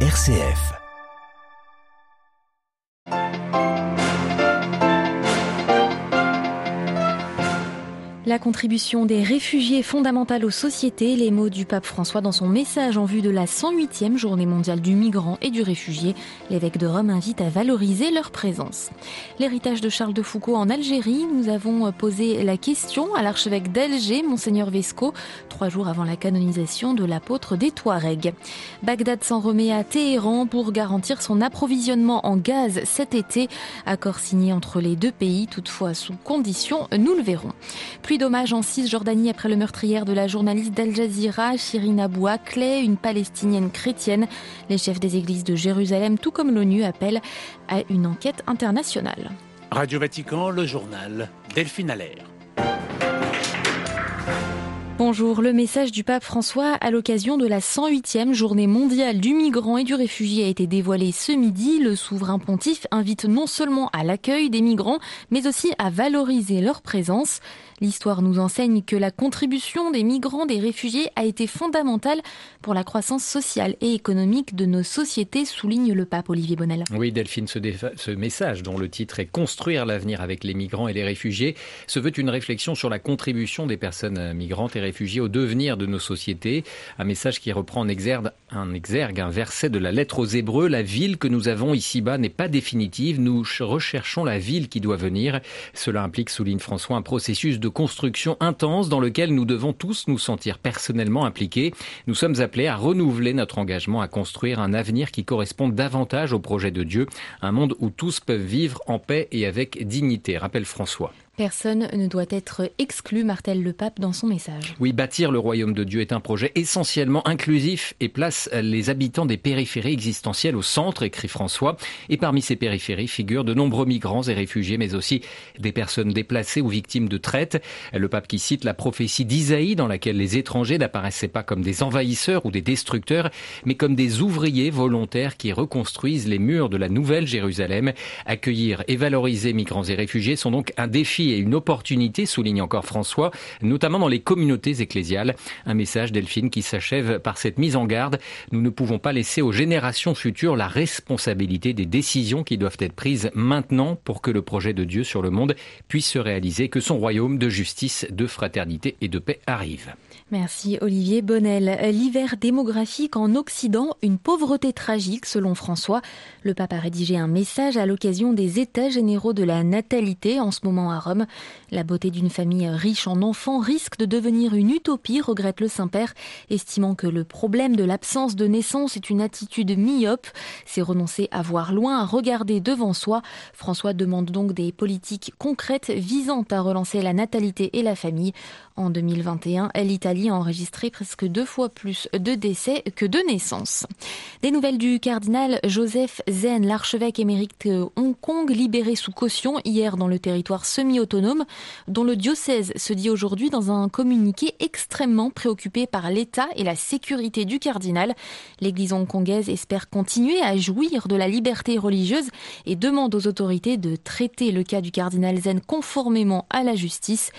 RCF. La contribution des réfugiés fondamentale aux sociétés, les mots du pape François dans son message en vue de la 108e journée mondiale du migrant et du réfugié. L'évêque de Rome invite à valoriser leur présence. L'héritage de Charles de Foucault en Algérie, nous avons posé la question à l'archevêque d'Alger, Monseigneur Vesco, trois jours avant la canonisation de l'apôtre des Touaregs. Bagdad s'en remet à Téhéran pour garantir son approvisionnement en gaz cet été. Accord signé entre les deux pays, toutefois sous conditions, nous le verrons. Puis d'hommage en Cisjordanie après le meurtrière de la journaliste d'Al Jazeera, Shirin Abou Akleh, une palestinienne chrétienne. Les chefs des églises de Jérusalem, tout comme l'ONU, appellent à une enquête internationale. Radio Vatican, le journal Delphine Allaire. Bonjour, le message du pape François à l'occasion de la 108e journée mondiale du migrant et du réfugié a été dévoilé ce midi. Le souverain pontife invite non seulement à l'accueil des migrants, mais aussi à valoriser leur présence. L'histoire nous enseigne que la contribution des migrants, des réfugiés a été fondamentale pour la croissance sociale et économique de nos sociétés, souligne le pape Olivier Bonnel. Oui, Delphine, ce, ce message dont le titre est Construire l'avenir avec les migrants et les réfugiés se veut une réflexion sur la contribution des personnes migrantes et réfugiés au devenir de nos sociétés. Un message qui reprend en exergue un, exergue, un verset de la lettre aux Hébreux. La ville que nous avons ici-bas n'est pas définitive. Nous recherchons la ville qui doit venir. Cela implique, souligne François, un processus de de construction intense dans lequel nous devons tous nous sentir personnellement impliqués. Nous sommes appelés à renouveler notre engagement à construire un avenir qui corresponde davantage au projet de Dieu, un monde où tous peuvent vivre en paix et avec dignité, rappelle François. Personne ne doit être exclu, martèle le pape dans son message. Oui, bâtir le royaume de Dieu est un projet essentiellement inclusif et place les habitants des périphéries existentielles au centre, écrit François. Et parmi ces périphéries figurent de nombreux migrants et réfugiés, mais aussi des personnes déplacées ou victimes de traite. Le pape qui cite la prophétie d'Isaïe dans laquelle les étrangers n'apparaissaient pas comme des envahisseurs ou des destructeurs, mais comme des ouvriers volontaires qui reconstruisent les murs de la nouvelle Jérusalem. Accueillir et valoriser migrants et réfugiés sont donc un défi et une opportunité, souligne encore François, notamment dans les communautés ecclésiales. Un message, Delphine, qui s'achève par cette mise en garde. Nous ne pouvons pas laisser aux générations futures la responsabilité des décisions qui doivent être prises maintenant pour que le projet de Dieu sur le monde puisse se réaliser, que son royaume de justice, de fraternité et de paix arrive. Merci Olivier Bonnel. L'hiver démographique en Occident, une pauvreté tragique selon François. Le pape a rédigé un message à l'occasion des États généraux de la natalité en ce moment à Rome. La beauté d'une famille riche en enfants risque de devenir une utopie, regrette le Saint-Père, estimant que le problème de l'absence de naissance est une attitude myope. C'est renoncer à voir loin, à regarder devant soi. François demande donc des politiques concrètes visant à relancer la natalité et la famille. En 2021, l'Italie a enregistré presque deux fois plus de décès que de naissances. Des nouvelles du cardinal Joseph Zen, l'archevêque émérite Hong Kong, libéré sous caution hier dans le territoire semi-autonome, dont le diocèse se dit aujourd'hui dans un communiqué extrêmement préoccupé par l'état et la sécurité du cardinal. L'église hongkongaise espère continuer à jouir de la liberté religieuse et demande aux autorités de traiter le cas du cardinal Zen conformément à la justice.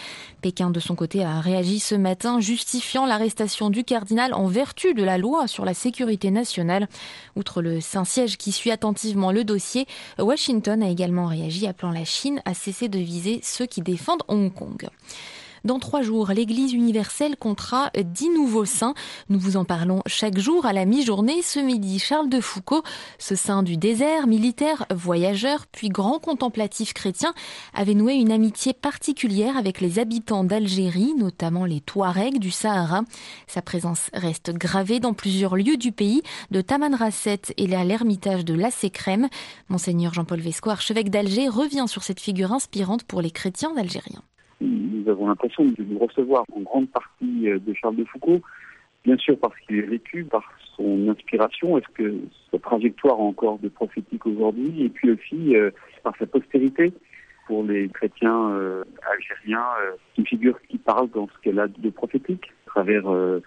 Pékin, de son côté, a réagi ce matin, justifiant l'arrestation du cardinal en vertu de la loi sur la sécurité nationale. Outre le Saint-Siège qui suit attentivement le dossier, Washington a également réagi, appelant la Chine à cesser de viser ceux qui défendent Hong Kong. Dans trois jours, l'Église universelle comptera dix nouveaux saints. Nous vous en parlons chaque jour à la mi-journée. Ce midi, Charles de Foucault, ce saint du désert, militaire, voyageur, puis grand contemplatif chrétien, avait noué une amitié particulière avec les habitants d'Algérie, notamment les Touaregs du Sahara. Sa présence reste gravée dans plusieurs lieux du pays, de Tamanrasset et à l'ermitage de Lassé-Crème. Monseigneur Jean-Paul Vesco, archevêque d'Alger, revient sur cette figure inspirante pour les chrétiens algériens nous avons l'impression de nous recevoir en grande partie euh, de Charles de Foucault, bien sûr parce qu'il est vécu, par son inspiration, est-ce que sa trajectoire a encore de prophétique aujourd'hui, et puis aussi euh, par sa postérité pour les chrétiens euh, algériens, une figure qui parle dans ce qu'elle a de prophétique, à travers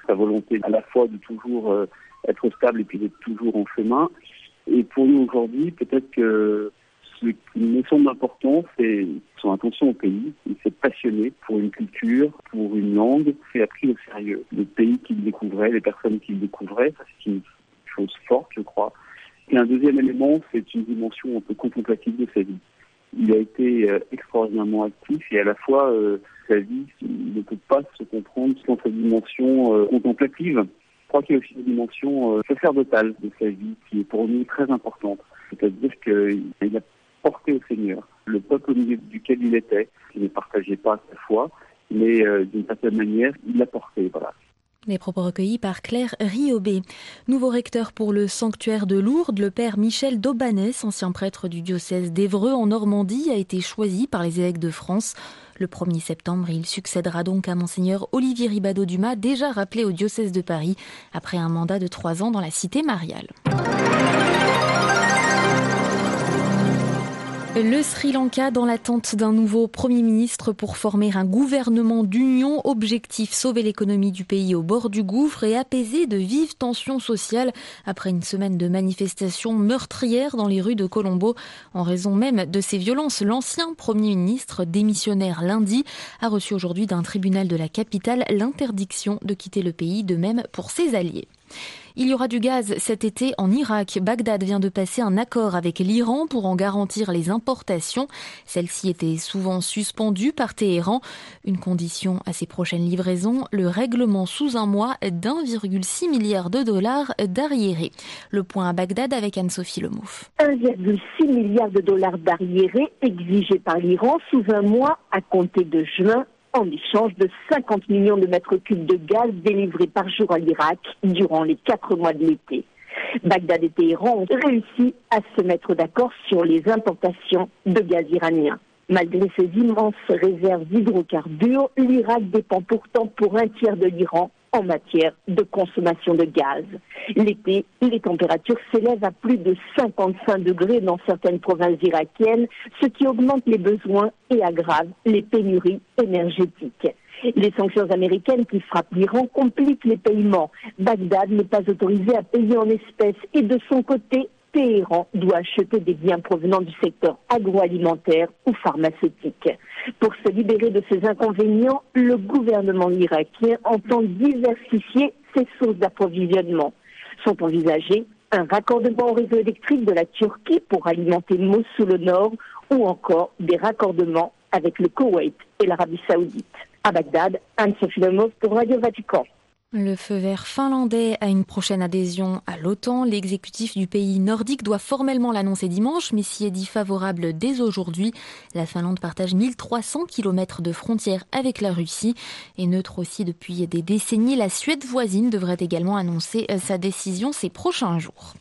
sa volonté à la fois de toujours être stable et puis d'être toujours en chemin. Et pour nous aujourd'hui, peut-être que qui me semble important, c'est son attention au pays. Il s'est passionné pour une culture, pour une langue, et a pris au sérieux le pays qu'il découvrait, les personnes qu'il découvrait. C'est une chose forte, je crois. Et un deuxième élément, c'est une dimension un peu contemplative de sa vie. Il a été extraordinairement actif et à la fois sa vie ne peut pas se comprendre sans sa dimension contemplative. Je crois qu'il y a aussi une dimension sacerdotale de sa vie qui est pour nous très importante. C'est-à-dire qu'il a porté au Seigneur le peuple duquel il était, qui ne partageait pas sa foi, mais euh, d'une certaine manière, il l'a porté. Voilà. Les propos recueillis par Claire Riobé. Nouveau recteur pour le sanctuaire de Lourdes, le père Michel Daubanès, ancien prêtre du diocèse d'Evreux en Normandie, a été choisi par les évêques de France. Le 1er septembre, il succédera donc à monseigneur Olivier Ribado-Dumas, déjà rappelé au diocèse de Paris après un mandat de trois ans dans la cité mariale. Le Sri Lanka dans l'attente d'un nouveau Premier ministre pour former un gouvernement d'union. Objectif sauver l'économie du pays au bord du gouffre et apaiser de vives tensions sociales après une semaine de manifestations meurtrières dans les rues de Colombo. En raison même de ces violences, l'ancien Premier ministre démissionnaire lundi a reçu aujourd'hui d'un tribunal de la capitale l'interdiction de quitter le pays, de même pour ses alliés. Il y aura du gaz cet été en Irak. Bagdad vient de passer un accord avec l'Iran pour en garantir les importations. Celle-ci était souvent suspendue par Téhéran. Une condition à ses prochaines livraisons, le règlement sous un mois d'1,6 milliard de dollars d'arriérés. Le point à Bagdad avec Anne-Sophie Lemouf. 1,6 milliard de dollars d'arriérés exigés par l'Iran sous un mois à compter de juin en échange de 50 millions de mètres cubes de gaz délivrés par jour à l'Irak durant les quatre mois de l'été. Bagdad et Téhéran ont réussi à se mettre d'accord sur les importations de gaz iranien. Malgré ses immenses réserves d'hydrocarbures, l'Irak dépend pourtant pour un tiers de l'Iran en matière de consommation de gaz. L'été, les températures s'élèvent à plus de 55 degrés dans certaines provinces irakiennes, ce qui augmente les besoins et aggrave les pénuries énergétiques. Les sanctions américaines qui frappent l'Iran compliquent les paiements. Bagdad n'est pas autorisé à payer en espèces et de son côté, Téhéran doit acheter des biens provenant du secteur agroalimentaire ou pharmaceutique. Pour se libérer de ces inconvénients, le gouvernement irakien entend diversifier ses sources d'approvisionnement. Sont envisagées un raccordement au réseau électrique de la Turquie pour alimenter Mossoul au nord ou encore des raccordements avec le Koweït et l'Arabie saoudite. À Bagdad, Anne-Sophie pour Radio Vatican. Le feu vert finlandais a une prochaine adhésion à l'OTAN. L'exécutif du pays nordique doit formellement l'annoncer dimanche, mais s'y est dit favorable dès aujourd'hui. La Finlande partage 1300 km de frontières avec la Russie et neutre aussi depuis des décennies. La Suède voisine devrait également annoncer euh, sa décision ces prochains jours.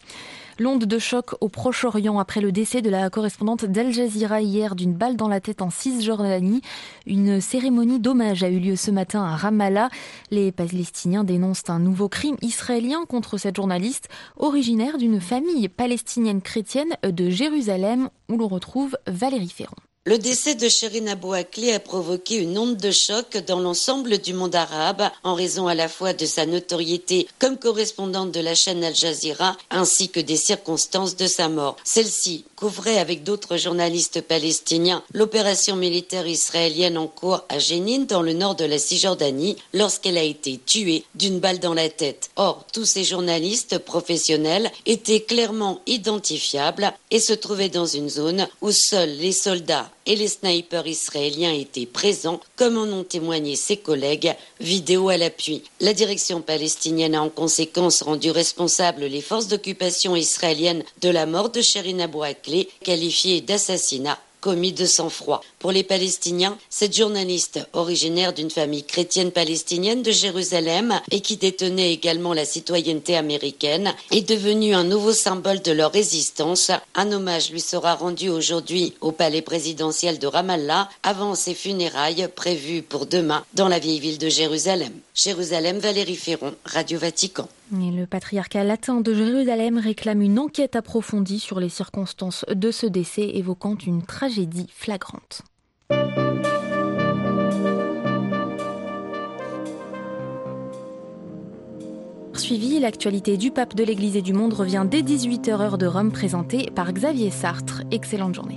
L'onde de choc au Proche-Orient après le décès de la correspondante d'Al Jazeera hier d'une balle dans la tête en Cisjordanie. Une cérémonie d'hommage a eu lieu ce matin à Ramallah. Les Palestiniens dénoncent un nouveau crime israélien contre cette journaliste originaire d'une famille palestinienne chrétienne de Jérusalem où l'on retrouve Valérie Ferron. Le décès de Shirin Abou Akleh a provoqué une onde de choc dans l'ensemble du monde arabe en raison à la fois de sa notoriété comme correspondante de la chaîne Al Jazeera ainsi que des circonstances de sa mort. Celle-ci couvrait avec d'autres journalistes palestiniens l'opération militaire israélienne en cours à Jénine dans le nord de la Cisjordanie lorsqu'elle a été tuée d'une balle dans la tête. Or, tous ces journalistes professionnels étaient clairement identifiables et se trouvaient dans une zone où seuls les soldats et les snipers israéliens étaient présents, comme en ont témoigné ses collègues, vidéo à l'appui. La direction palestinienne a en conséquence rendu responsables les forces d'occupation israéliennes de la mort de Sherina Bouaklé, qualifiée d'assassinat commis de sang-froid. Pour les Palestiniens, cette journaliste, originaire d'une famille chrétienne palestinienne de Jérusalem et qui détenait également la citoyenneté américaine, est devenue un nouveau symbole de leur résistance. Un hommage lui sera rendu aujourd'hui au palais présidentiel de Ramallah avant ses funérailles prévues pour demain dans la vieille ville de Jérusalem. Jérusalem, Valérie Ferron, Radio Vatican. Le patriarcat latin de Jérusalem réclame une enquête approfondie sur les circonstances de ce décès évoquant une tragédie flagrante. Suivi, l'actualité du pape de l'Église et du monde revient dès 18h heure de Rome présentée par Xavier Sartre. Excellente journée.